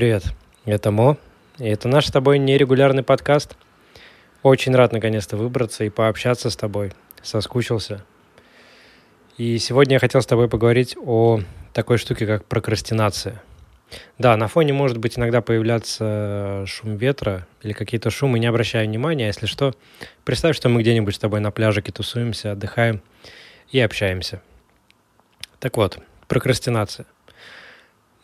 Привет, это Мо, и это наш с тобой нерегулярный подкаст. Очень рад наконец-то выбраться и пообщаться с тобой. Соскучился. И сегодня я хотел с тобой поговорить о такой штуке, как прокрастинация. Да, на фоне может быть иногда появляться шум ветра или какие-то шумы, не обращая внимания. Если что, представь, что мы где-нибудь с тобой на пляжике тусуемся, отдыхаем и общаемся. Так вот, прокрастинация –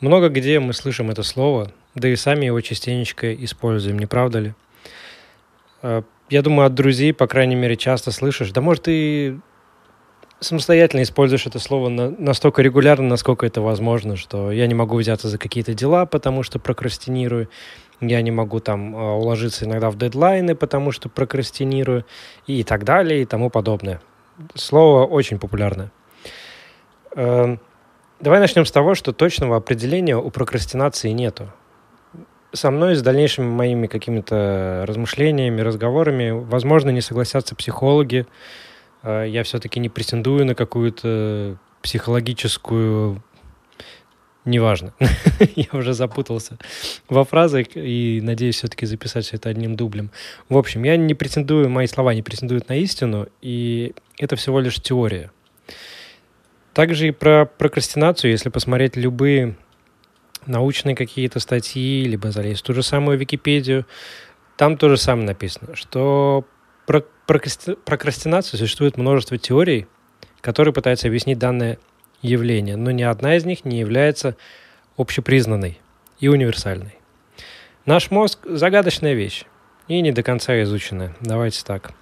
много где мы слышим это слово, да и сами его частенечко используем, не правда ли? А, я думаю, от друзей, по крайней мере, часто слышишь. Да может, ты самостоятельно используешь это слово настолько регулярно, насколько это возможно, что я не могу взяться за какие-то дела, потому что прокрастинирую. Я не могу там а, уложиться иногда в дедлайны, потому что прокрастинирую и так далее и тому подобное. Слово очень популярное. Давай начнем с того, что точного определения у прокрастинации нету. Со мной с дальнейшими моими какими-то размышлениями, разговорами, возможно, не согласятся психологи. А, я все-таки не претендую на какую-то психологическую неважно. я уже запутался во фразах и надеюсь все-таки записать все это одним дублем. В общем, я не претендую, мои слова не претендуют на истину, и это всего лишь теория. Также и про прокрастинацию, если посмотреть любые научные какие-то статьи, либо залезть в ту же самую Википедию, там то же самое написано, что про прокрастинацию существует множество теорий, которые пытаются объяснить данное явление, но ни одна из них не является общепризнанной и универсальной. Наш мозг – загадочная вещь и не до конца изученная. Давайте так.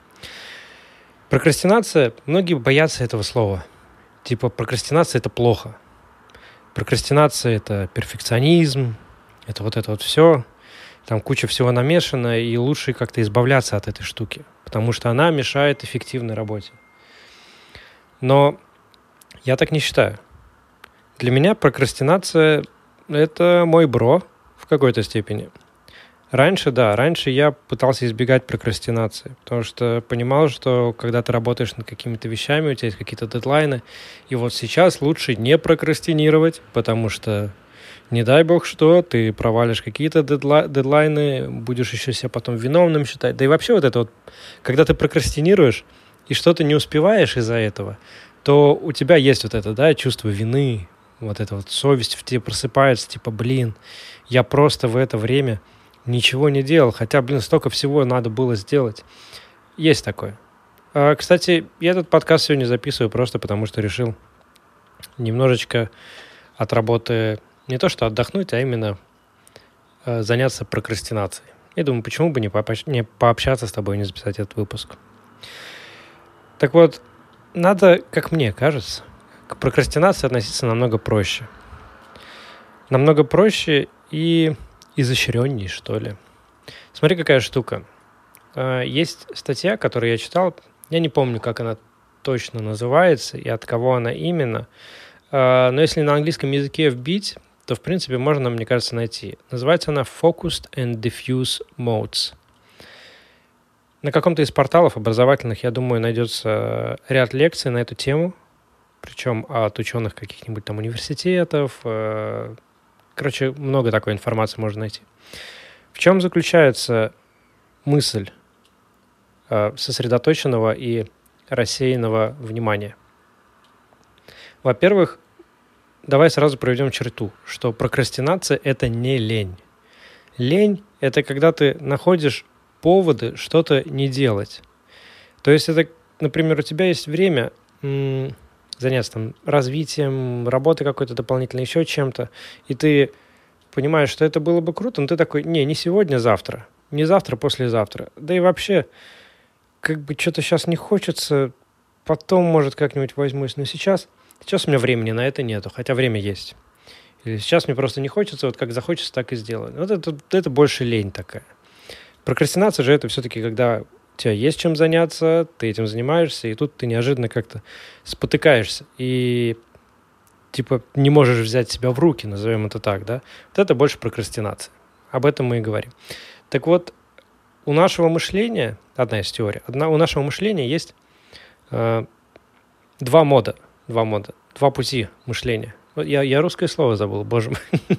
Прокрастинация, многие боятся этого слова – типа прокрастинация это плохо. Прокрастинация это перфекционизм, это вот это вот все. Там куча всего намешано, и лучше как-то избавляться от этой штуки, потому что она мешает эффективной работе. Но я так не считаю. Для меня прокрастинация – это мой бро в какой-то степени – Раньше, да, раньше я пытался избегать прокрастинации, потому что понимал, что когда ты работаешь над какими-то вещами, у тебя есть какие-то дедлайны, и вот сейчас лучше не прокрастинировать, потому что не дай бог что, ты провалишь какие-то дедлайны, будешь еще себя потом виновным считать. Да и вообще вот это вот, когда ты прокрастинируешь и что-то не успеваешь из-за этого, то у тебя есть вот это, да, чувство вины, вот эта вот совесть в тебе просыпается, типа, блин, я просто в это время ничего не делал, хотя, блин, столько всего надо было сделать. Есть такое. А, кстати, я этот подкаст сегодня записываю просто потому, что решил немножечко от работы не то что отдохнуть, а именно э, заняться прокрастинацией. Я думаю, почему бы не, не пообщаться с тобой и не записать этот выпуск. Так вот, надо, как мне кажется, к прокрастинации относиться намного проще. Намного проще и изощренней, что ли. Смотри, какая штука. А, есть статья, которую я читал, я не помню, как она точно называется и от кого она именно, а, но если на английском языке вбить, то, в принципе, можно, мне кажется, найти. Называется она Focused and Diffuse Modes. На каком-то из порталов образовательных, я думаю, найдется ряд лекций на эту тему, причем от ученых каких-нибудь там университетов, э, Короче, много такой информации можно найти. В чем заключается мысль э, сосредоточенного и рассеянного внимания? Во-первых, давай сразу проведем черту, что прокрастинация – это не лень. Лень – это когда ты находишь поводы что-то не делать. То есть это, например, у тебя есть время заняться там развитием, работой какой-то дополнительной, еще чем-то, и ты понимаешь, что это было бы круто, но ты такой, не, не сегодня, завтра, не завтра, послезавтра. Да и вообще, как бы что-то сейчас не хочется, потом, может, как-нибудь возьмусь, но сейчас, сейчас у меня времени на это нету, хотя время есть. Или сейчас мне просто не хочется, вот как захочется, так и сделаю. Вот это, это больше лень такая. Прокрастинация же это все-таки, когда тебя есть чем заняться, ты этим занимаешься, и тут ты неожиданно как-то спотыкаешься. И типа не можешь взять себя в руки, назовем это так, да, вот это больше прокрастинация. Об этом мы и говорим. Так вот, у нашего мышления, одна из теорий, одна, у нашего мышления есть э, два мода, два мода, два пути мышления. Я, я русское слово забыл, боже мой.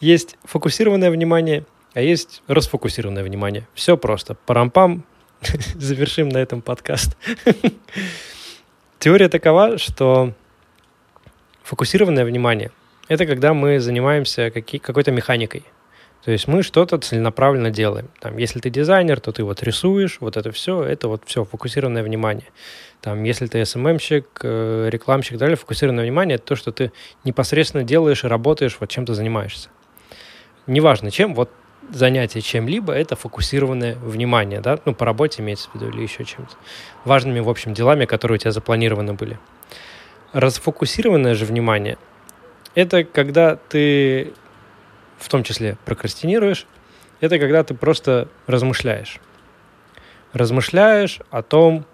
Есть фокусированное внимание, а есть расфокусированное внимание. Все просто. Парампам. Завершим на этом подкаст. Теория такова, что фокусированное внимание – это когда мы занимаемся какой-то механикой – то есть мы что-то целенаправленно делаем. Там, если ты дизайнер, то ты вот рисуешь, вот это все, это вот все, фокусированное внимание. Там, если ты СММщик, э, рекламщик, далее, фокусированное внимание – это то, что ты непосредственно делаешь и работаешь, вот чем ты занимаешься. Неважно чем, вот занятие чем-либо – это фокусированное внимание, да, ну, по работе имеется в виду или еще чем-то. Важными, в общем, делами, которые у тебя запланированы были. Расфокусированное же внимание – это когда ты в том числе прокрастинируешь, это когда ты просто размышляешь. Размышляешь о том,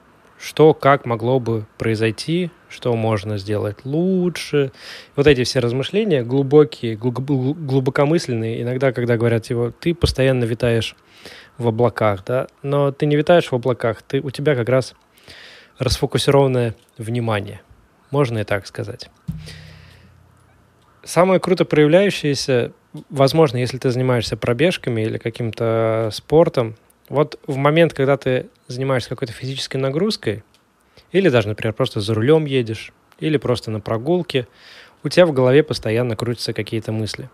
что, как могло бы произойти, что можно сделать лучше. Вот эти все размышления глубокие, глубокомысленные. Иногда, когда говорят, типа, ты постоянно витаешь в облаках, да, но ты не витаешь в облаках, ты, у тебя как раз расфокусированное внимание. Можно и так сказать. Самое круто проявляющееся возможно, если ты занимаешься пробежками или каким-то спортом, вот в момент, когда ты занимаешься какой-то физической нагрузкой, или даже, например, просто за рулем едешь, или просто на прогулке, у тебя в голове постоянно крутятся какие-то мысли.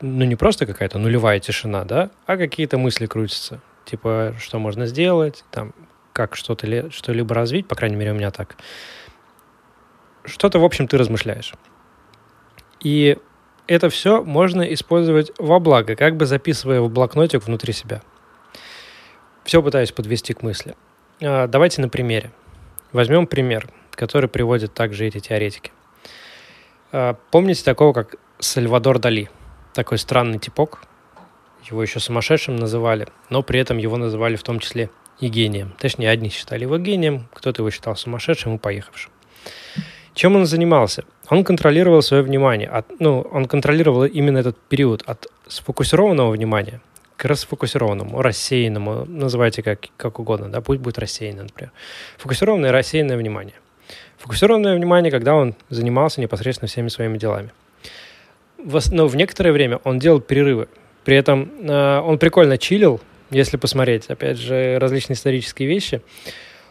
Ну, не просто какая-то нулевая тишина, да, а какие-то мысли крутятся. Типа, что можно сделать, там, как что-то, что-либо развить, по крайней мере, у меня так. Что-то, в общем, ты размышляешь. И это все можно использовать во благо, как бы записывая в блокнотик внутри себя. Все пытаюсь подвести к мысли. А, давайте на примере. Возьмем пример, который приводит также эти теоретики. А, помните такого, как Сальвадор Дали? Такой странный типок. Его еще сумасшедшим называли, но при этом его называли в том числе и гением. Точнее, одни считали его гением, кто-то его считал сумасшедшим и поехавшим. Чем он занимался? Он контролировал свое внимание. От, ну, он контролировал именно этот период от сфокусированного внимания к расфокусированному, рассеянному, называйте как, как угодно, да, пусть будет рассеянный, например. Фокусированное и рассеянное внимание. Фокусированное внимание, когда он занимался непосредственно всеми своими делами. Но в некоторое время он делал перерывы. При этом э, он прикольно чилил, если посмотреть, опять же, различные исторические вещи.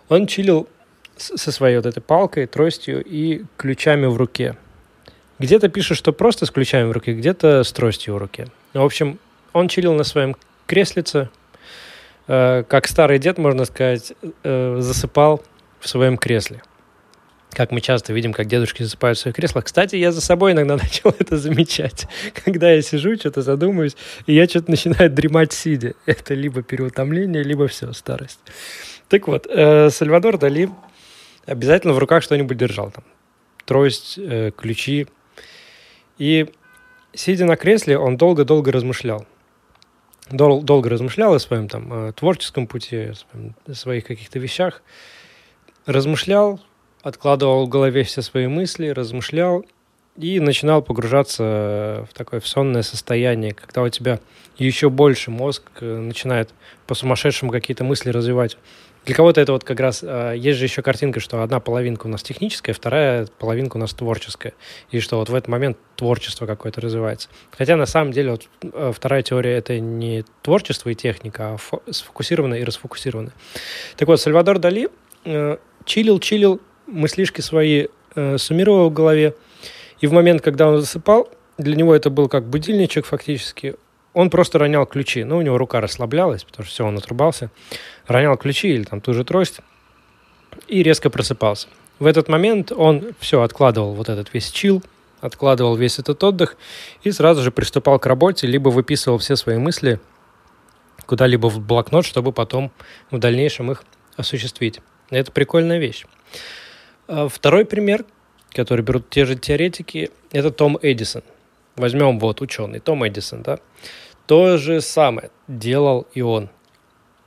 Он чилил со своей вот этой палкой, тростью и ключами в руке. Где-то пишет, что просто с ключами в руке, где-то с тростью в руке. В общем, он чилил на своем креслице, э, как старый дед, можно сказать, э, засыпал в своем кресле. Как мы часто видим, как дедушки засыпают в своих креслах. Кстати, я за собой иногда начал это замечать. Когда я сижу, что-то задумаюсь, и я что-то начинаю дремать сидя. Это либо переутомление, либо все, старость. Так вот, э, Сальвадор Дали обязательно в руках что-нибудь держал. Там, трость, ключи. И сидя на кресле, он долго-долго размышлял. Дол- долго размышлял о своем там о творческом пути, о своих каких-то вещах. Размышлял, откладывал в голове все свои мысли, размышлял и начинал погружаться в такое в сонное состояние, когда у тебя еще больше мозг э, начинает по сумасшедшему какие-то мысли развивать. Для кого-то это вот как раз... Э, есть же еще картинка, что одна половинка у нас техническая, вторая половинка у нас творческая. И что вот в этот момент творчество какое-то развивается. Хотя на самом деле вот э, вторая теория — это не творчество и техника, а сфокусированное и расфокусированное. Так вот, Сальвадор Дали э, чилил, чилил, мыслишки свои э, суммировал в голове. И в момент, когда он засыпал, для него это был как будильничек фактически он просто ронял ключи. Ну, у него рука расслаблялась, потому что все, он отрубался. Ронял ключи или там ту же трость и резко просыпался. В этот момент он все откладывал вот этот весь чил, откладывал весь этот отдых и сразу же приступал к работе, либо выписывал все свои мысли куда-либо в блокнот, чтобы потом в дальнейшем их осуществить. Это прикольная вещь. А второй пример, который берут те же теоретики, это Том Эдисон. Возьмем вот ученый Том Эдисон, да. То же самое делал и он.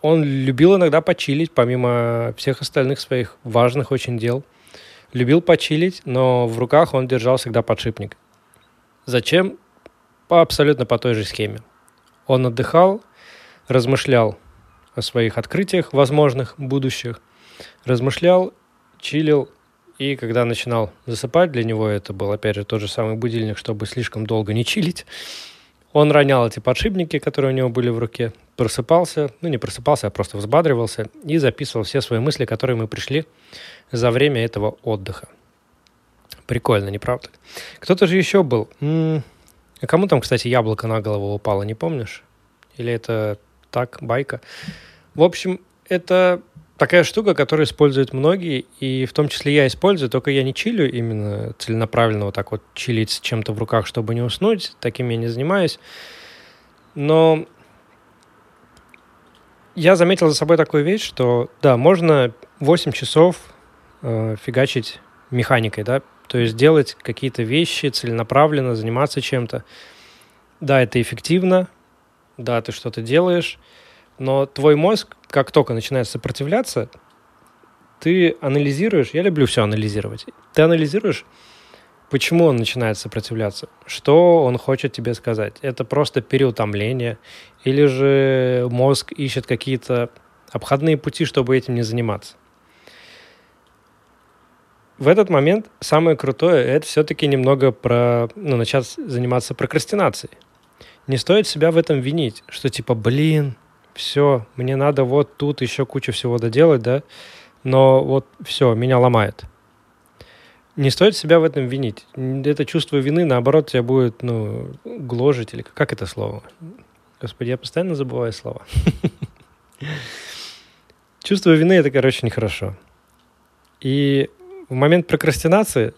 Он любил иногда почилить, помимо всех остальных своих важных очень дел. Любил почилить, но в руках он держал всегда подшипник. Зачем? По абсолютно по той же схеме. Он отдыхал, размышлял о своих открытиях возможных, будущих, размышлял, чилил, и когда начинал засыпать, для него это был, опять же, тот же самый будильник, чтобы слишком долго не чилить, Он ронял эти подшипники, которые у него были в руке, просыпался, ну не просыпался, а просто взбадривался и записывал все свои мысли, которые мы пришли за время этого отдыха. Прикольно, не правда? Кто-то же еще был. М-м- а кому там, кстати, яблоко на голову упало, не помнишь? Или это так, байка? В общем, это такая штука, которую используют многие, и в том числе я использую, только я не чилю именно целенаправленно вот так вот чилить с чем-то в руках, чтобы не уснуть, таким я не занимаюсь. Но я заметил за собой такую вещь, что да, можно 8 часов э, фигачить механикой, да, то есть делать какие-то вещи целенаправленно, заниматься чем-то. Да, это эффективно, да, ты что-то делаешь, но твой мозг, как только начинает сопротивляться, ты анализируешь, я люблю все анализировать, ты анализируешь, почему он начинает сопротивляться, что он хочет тебе сказать. Это просто переутомление, или же мозг ищет какие-то обходные пути, чтобы этим не заниматься в этот момент самое крутое это все-таки немного про ну, начать заниматься прокрастинацией. Не стоит себя в этом винить, что типа, блин, все, мне надо вот тут еще кучу всего доделать, да, но вот все, меня ломает. Не стоит себя в этом винить. Это чувство вины, наоборот, тебя будет, ну, гложить, или как это слово? Господи, я постоянно забываю слова. Чувство вины — это, короче, нехорошо. И в момент прокрастинации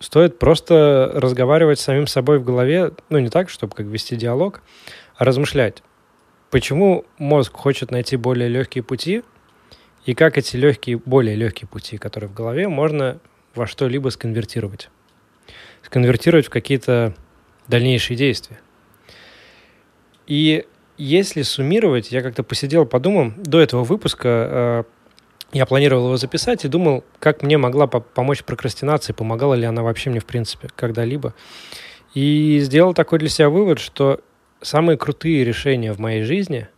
стоит просто разговаривать с самим собой в голове, ну, не так, чтобы как вести диалог, а размышлять, почему мозг хочет найти более легкие пути, и как эти легкие, более легкие пути, которые в голове, можно во что-либо сконвертировать. Сконвертировать в какие-то дальнейшие действия. И если суммировать, я как-то посидел, подумал, до этого выпуска э, я планировал его записать и думал, как мне могла помочь прокрастинация, помогала ли она вообще мне, в принципе, когда-либо. И сделал такой для себя вывод, что самые крутые решения в моей жизни,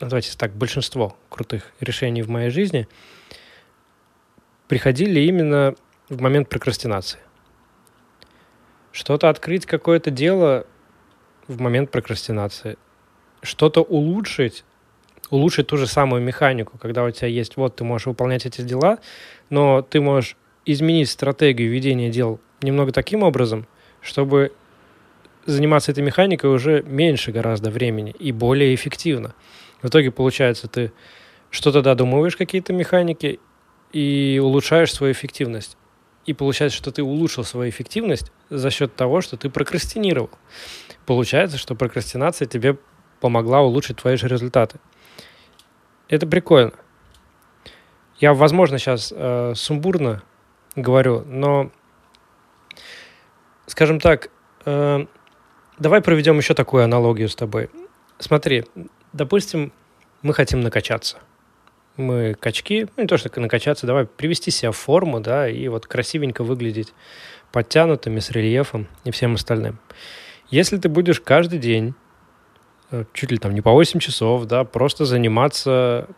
давайте так, большинство крутых решений в моей жизни приходили именно в момент прокрастинации. Что-то открыть, какое-то дело в момент прокрастинации. Что-то улучшить улучшить ту же самую механику, когда у тебя есть, вот ты можешь выполнять эти дела, но ты можешь изменить стратегию ведения дел немного таким образом, чтобы заниматься этой механикой уже меньше гораздо времени и более эффективно. В итоге, получается, ты что-то додумываешь какие-то механики и улучшаешь свою эффективность. И получается, что ты улучшил свою эффективность за счет того, что ты прокрастинировал. Получается, что прокрастинация тебе помогла улучшить твои же результаты. Это прикольно. Я, возможно, сейчас э, сумбурно говорю, но, скажем так, э, давай проведем еще такую аналогию с тобой. Смотри, допустим, мы хотим накачаться. Мы качки, ну не то, что накачаться, давай привести себя в форму, да, и вот красивенько выглядеть подтянутыми, с рельефом и всем остальным. Если ты будешь каждый день Э, чуть ли там не по 8 часов, да, просто заниматься,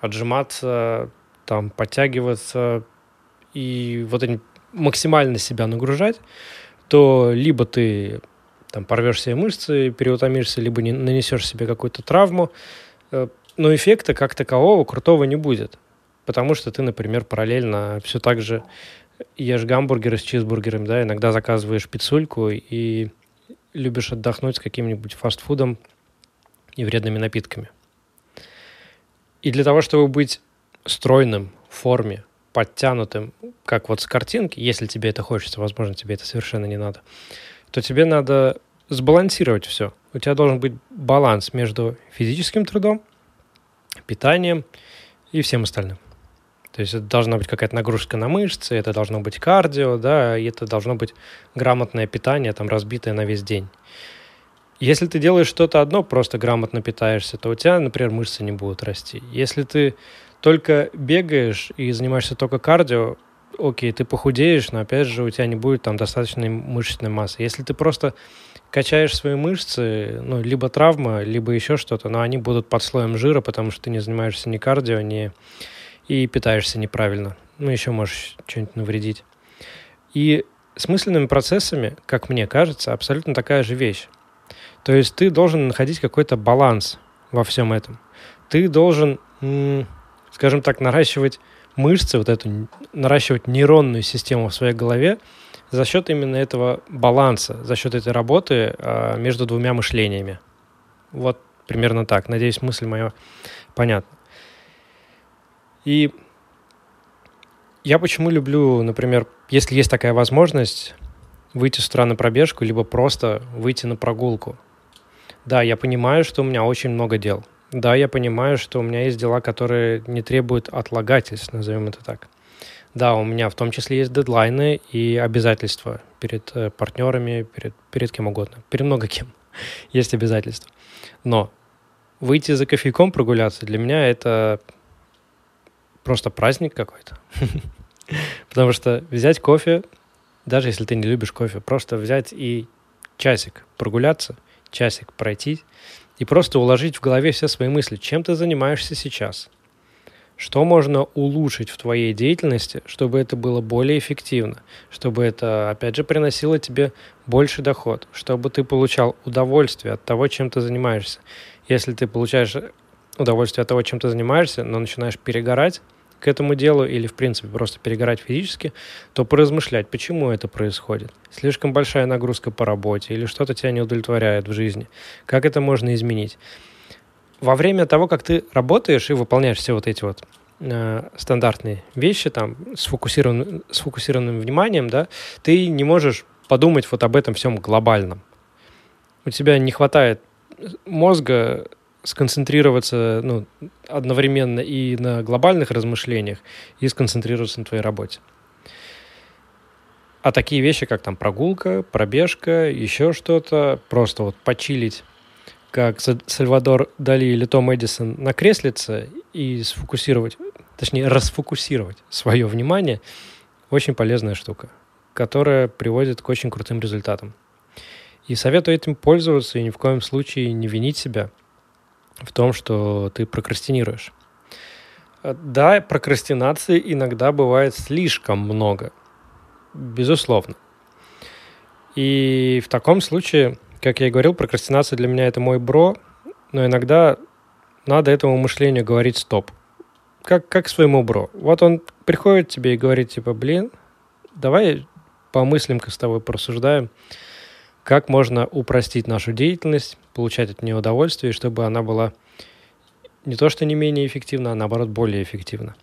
отжиматься, там, подтягиваться и вот максимально себя нагружать, то либо ты там порвешь себе мышцы, переутомишься, либо не, нанесешь себе какую-то травму, э, но эффекта как такового крутого не будет, потому что ты, например, параллельно все так же ешь гамбургеры с чизбургерами, да, иногда заказываешь пиццульку и любишь отдохнуть с каким-нибудь фастфудом и вредными напитками. И для того, чтобы быть стройным, в форме, подтянутым, как вот с картинки, если тебе это хочется, возможно, тебе это совершенно не надо, то тебе надо сбалансировать все. У тебя должен быть баланс между физическим трудом, питанием и всем остальным. То есть это должна быть какая-то нагрузка на мышцы, это должно быть кардио, да, и это должно быть грамотное питание, там, разбитое на весь день. Если ты делаешь что-то одно, просто грамотно питаешься, то у тебя, например, мышцы не будут расти. Если ты только бегаешь и занимаешься только кардио, окей, ты похудеешь, но опять же у тебя не будет там достаточной мышечной массы. Если ты просто качаешь свои мышцы, ну, либо травма, либо еще что-то, но они будут под слоем жира, потому что ты не занимаешься ни кардио, ни и питаешься неправильно. Ну, еще можешь что-нибудь навредить. И с мысленными процессами, как мне кажется, абсолютно такая же вещь. То есть ты должен находить какой-то баланс во всем этом. Ты должен, скажем так, наращивать мышцы, вот эту, наращивать нейронную систему в своей голове за счет именно этого баланса, за счет этой работы а, между двумя мышлениями. Вот примерно так. Надеюсь, мысль моя понятна. И я почему люблю, например, если есть такая возможность, выйти с утра на пробежку, либо просто выйти на прогулку. Да, я понимаю, что у меня очень много дел. Да, я понимаю, что у меня есть дела, которые не требуют отлагательств, назовем это так. Да, у меня в том числе есть дедлайны и обязательства перед э, партнерами, перед, перед кем угодно, перед много кем есть обязательства. Но выйти за кофейком прогуляться для меня это просто праздник какой-то. Потому что взять кофе, даже если ты не любишь кофе, просто взять и часик прогуляться, часик пройти и просто уложить в голове все свои мысли, чем ты занимаешься сейчас, что можно улучшить в твоей деятельности, чтобы это было более эффективно, чтобы это, опять же, приносило тебе больше доход, чтобы ты получал удовольствие от того, чем ты занимаешься. Если ты получаешь удовольствие от того, чем ты занимаешься, но начинаешь перегорать, к этому делу или, в принципе, просто перегорать физически, то поразмышлять, почему это происходит. Слишком большая нагрузка по работе или что-то тебя не удовлетворяет в жизни. Как это можно изменить? Во время того, как ты работаешь и выполняешь все вот эти вот э, стандартные вещи там с фокусированным, с фокусированным вниманием, да, ты не можешь подумать вот об этом всем глобальном. У тебя не хватает мозга сконцентрироваться ну, одновременно и на глобальных размышлениях, и сконцентрироваться на твоей работе. А такие вещи, как там прогулка, пробежка, еще что-то, просто вот почилить, как Сальвадор Дали или Том Эдисон на креслице и сфокусировать, точнее, расфокусировать свое внимание, очень полезная штука, которая приводит к очень крутым результатам. И советую этим пользоваться и ни в коем случае не винить себя – в том, что ты прокрастинируешь. Да, прокрастинации иногда бывает слишком много, безусловно. И в таком случае, как я и говорил, прокрастинация для меня это мой бро, но иногда надо этому мышлению говорить стоп. Как, как своему бро. Вот он приходит тебе и говорит, типа, блин, давай помыслим-ка с тобой порассуждаем, как можно упростить нашу деятельность, получать от нее удовольствие, чтобы она была не то что не менее эффективна, а наоборот более эффективна.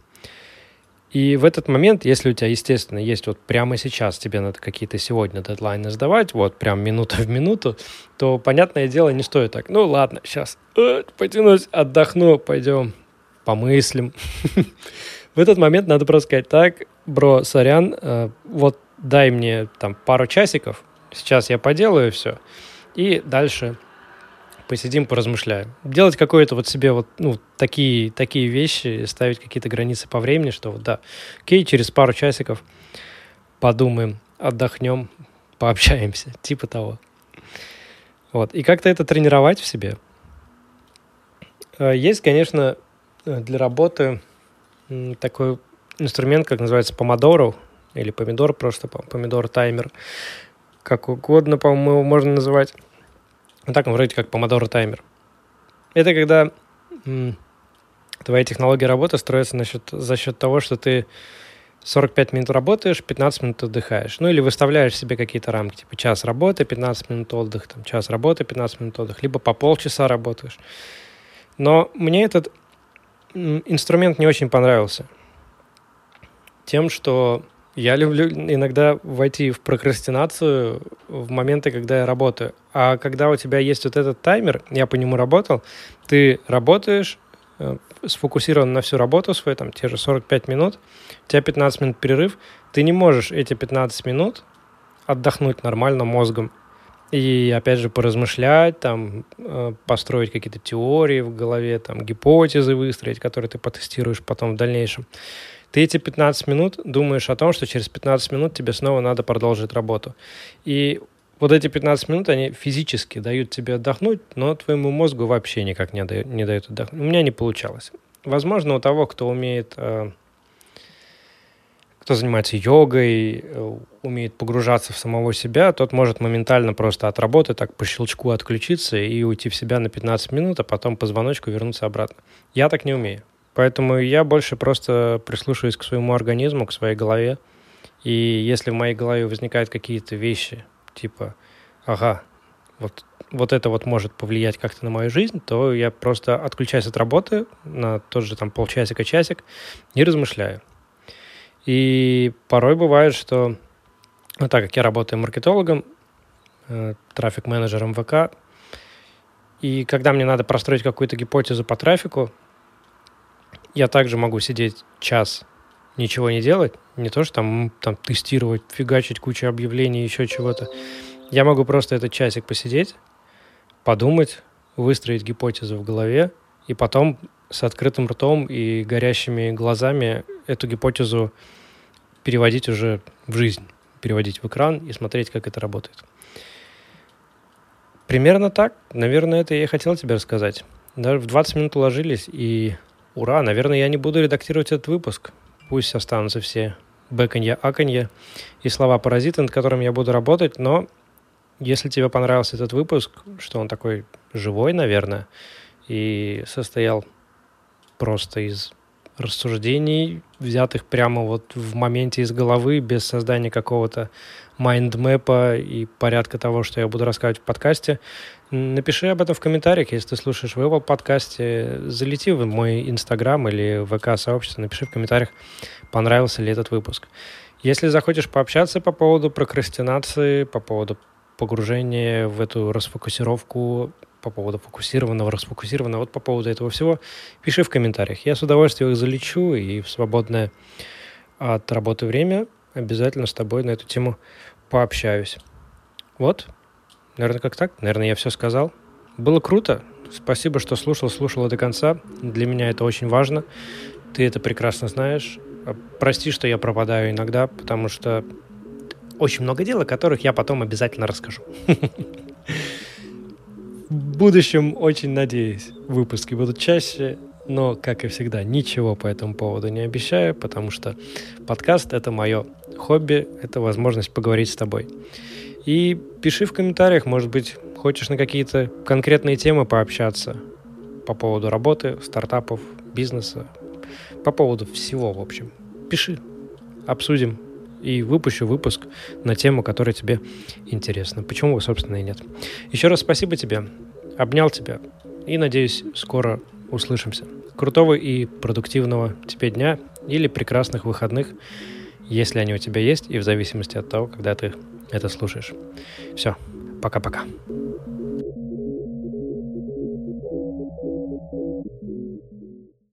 И в этот момент, если у тебя, естественно, есть вот прямо сейчас, тебе надо какие-то сегодня дедлайны сдавать, вот прям минута в минуту, то, понятное дело, не стоит так. Ну ладно, сейчас э, потянусь, отдохну, пойдем помыслим. В этот момент надо просто сказать, так, бро, сорян, э, вот дай мне там пару часиков, сейчас я поделаю все, и дальше посидим, поразмышляем. Делать какое-то вот себе вот, ну, такие, такие вещи, ставить какие-то границы по времени, что вот, да, окей, через пару часиков подумаем, отдохнем, пообщаемся, типа того. Вот, и как-то это тренировать в себе. Э, есть, конечно, для работы такой инструмент, как называется помодоро, или помидор, просто помидор таймер, как угодно, по-моему, его можно называть. Ну, так, вроде как помодоро таймер. Это когда м, твоя технология работы строится насчет, за счет того, что ты 45 минут работаешь, 15 минут отдыхаешь. Ну или выставляешь себе какие-то рамки, типа час работы, 15 минут отдых, там, час работы, 15 минут отдых, либо по полчаса работаешь. Но мне этот инструмент не очень понравился. Тем, что я люблю иногда войти в прокрастинацию в моменты, когда я работаю. А когда у тебя есть вот этот таймер, я по нему работал, ты работаешь, э, сфокусирован на всю работу свою, там, те же 45 минут, у тебя 15 минут перерыв, ты не можешь эти 15 минут отдохнуть нормально мозгом и, опять же, поразмышлять, там, э, построить какие-то теории в голове, там, гипотезы выстроить, которые ты потестируешь потом в дальнейшем. Ты эти 15 минут думаешь о том, что через 15 минут тебе снова надо продолжить работу. И вот эти 15 минут, они физически дают тебе отдохнуть, но твоему мозгу вообще никак не дают, не дают отдохнуть. У меня не получалось. Возможно, у того, кто умеет, э, кто занимается йогой, э, умеет погружаться в самого себя, тот может моментально просто от работы так по щелчку отключиться и уйти в себя на 15 минут, а потом по звоночку вернуться обратно. Я так не умею. Поэтому я больше просто прислушиваюсь к своему организму, к своей голове. И если в моей голове возникают какие-то вещи, типа, ага, вот, вот это вот может повлиять как-то на мою жизнь, то я просто отключаюсь от работы на тот же там полчасика-часик и размышляю. И порой бывает, что, ну, так как я работаю маркетологом, э, трафик-менеджером ВК, и когда мне надо простроить какую-то гипотезу по трафику, я также могу сидеть час, ничего не делать, не то, что там, там тестировать, фигачить кучу объявлений, еще чего-то. Я могу просто этот часик посидеть, подумать, выстроить гипотезу в голове, и потом с открытым ртом и горящими глазами эту гипотезу переводить уже в жизнь, переводить в экран и смотреть, как это работает. Примерно так. Наверное, это я и хотел тебе рассказать. Даже в 20 минут уложились, и ура, наверное, я не буду редактировать этот выпуск. Пусть останутся все бэканье, аканье и слова-паразиты, над которыми я буду работать, но если тебе понравился этот выпуск, что он такой живой, наверное, и состоял просто из рассуждений, взятых прямо вот в моменте из головы, без создания какого-то майндмэпа и порядка того, что я буду рассказывать в подкасте. Напиши об этом в комментариях, если ты слушаешь в его подкасте. Залети в мой инстаграм или ВК-сообщество, напиши в комментариях, понравился ли этот выпуск. Если захочешь пообщаться по поводу прокрастинации, по поводу погружения в эту расфокусировку, по поводу фокусированного, расфокусированного, вот по поводу этого всего, пиши в комментариях. Я с удовольствием их залечу и в свободное от работы время обязательно с тобой на эту тему пообщаюсь. Вот, наверное, как так. Наверное, я все сказал. Было круто. Спасибо, что слушал, слушала до конца. Для меня это очень важно. Ты это прекрасно знаешь. Прости, что я пропадаю иногда, потому что очень много дел, о которых я потом обязательно расскажу. В будущем, очень надеюсь, выпуски будут чаще, но, как и всегда, ничего по этому поводу не обещаю, потому что подкаст — это мое хобби, это возможность поговорить с тобой. И пиши в комментариях, может быть, хочешь на какие-то конкретные темы пообщаться по поводу работы, стартапов, бизнеса, по поводу всего, в общем. Пиши, обсудим и выпущу выпуск на тему, которая тебе интересна. Почему, собственно, и нет. Еще раз спасибо тебе. Обнял тебя. И, надеюсь, скоро услышимся. Крутого и продуктивного тебе дня или прекрасных выходных, если они у тебя есть, и в зависимости от того, когда ты это слушаешь. Все, пока-пока.